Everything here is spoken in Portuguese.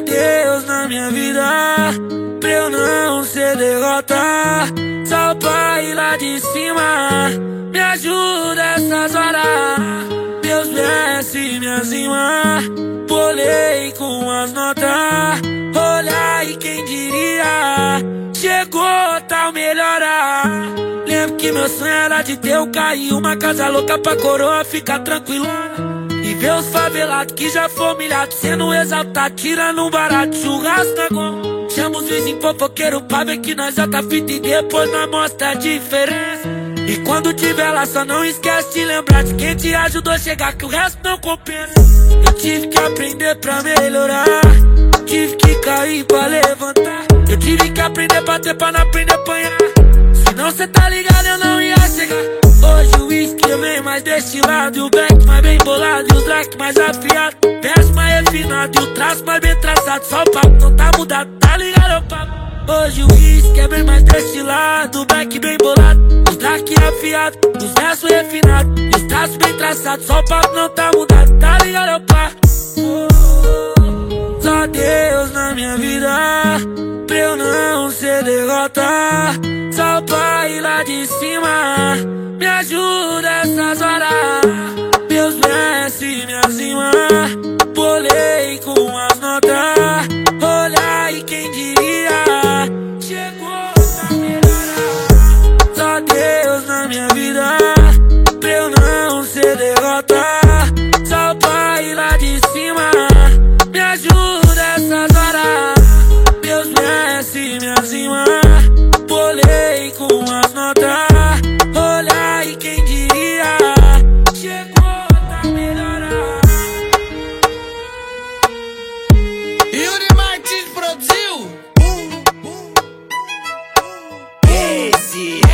Deus na minha vida Pra eu não ser derrota. Só pai lá de cima Me ajuda essas horas. Deus desce minhas rimas Bolei com as notas. Olha aí quem diria Chegou tal melhora. Lembro que meu sonho era de ter o carro Uma casa louca pra coroa ficar tranquila ver os favelados que já foi humilhado Sendo exaltado, tirando um barato. Churrasco na goma Chama os vizinhos fofoqueiros pra ver que nós já tá fita E depois nós mostra a diferença. E quando tiver lá só não esquece de lembrar De quem te ajudou a chegar que o resto não compensa. Eu tive que aprender pra melhorar. Tive que cair pra levantar. Eu tive que aprender pra ter pra não aprender a apanhar. Senão cê tá ligado eu não ia chegar. Hoje o whisky vem mais destilado E o black E drag mais afiado. Verso mais refinado E o traço mais bem traçado. Só o papo não tá mudado, tá ligado? O papo. Hoje o whisky é bem mais destilado O black bem bolado. Os drag afiado Os versos refinados os traços bem traçados. Só o papo não tá mudado, tá ligado? O papo. Só Deus na minha vida Pra eu não ser derrota. Só o pai lá de cima me ajuda essas horas rimas Bolei com as notas. Olha aí quem diria. Chegou pra melhorar. Só Deus na minha vida. Pra eu não ser derrota. Só o pai lá de cima. Me ajuda essas horas. Deus desce minhas rimas. Bolei com as notas see.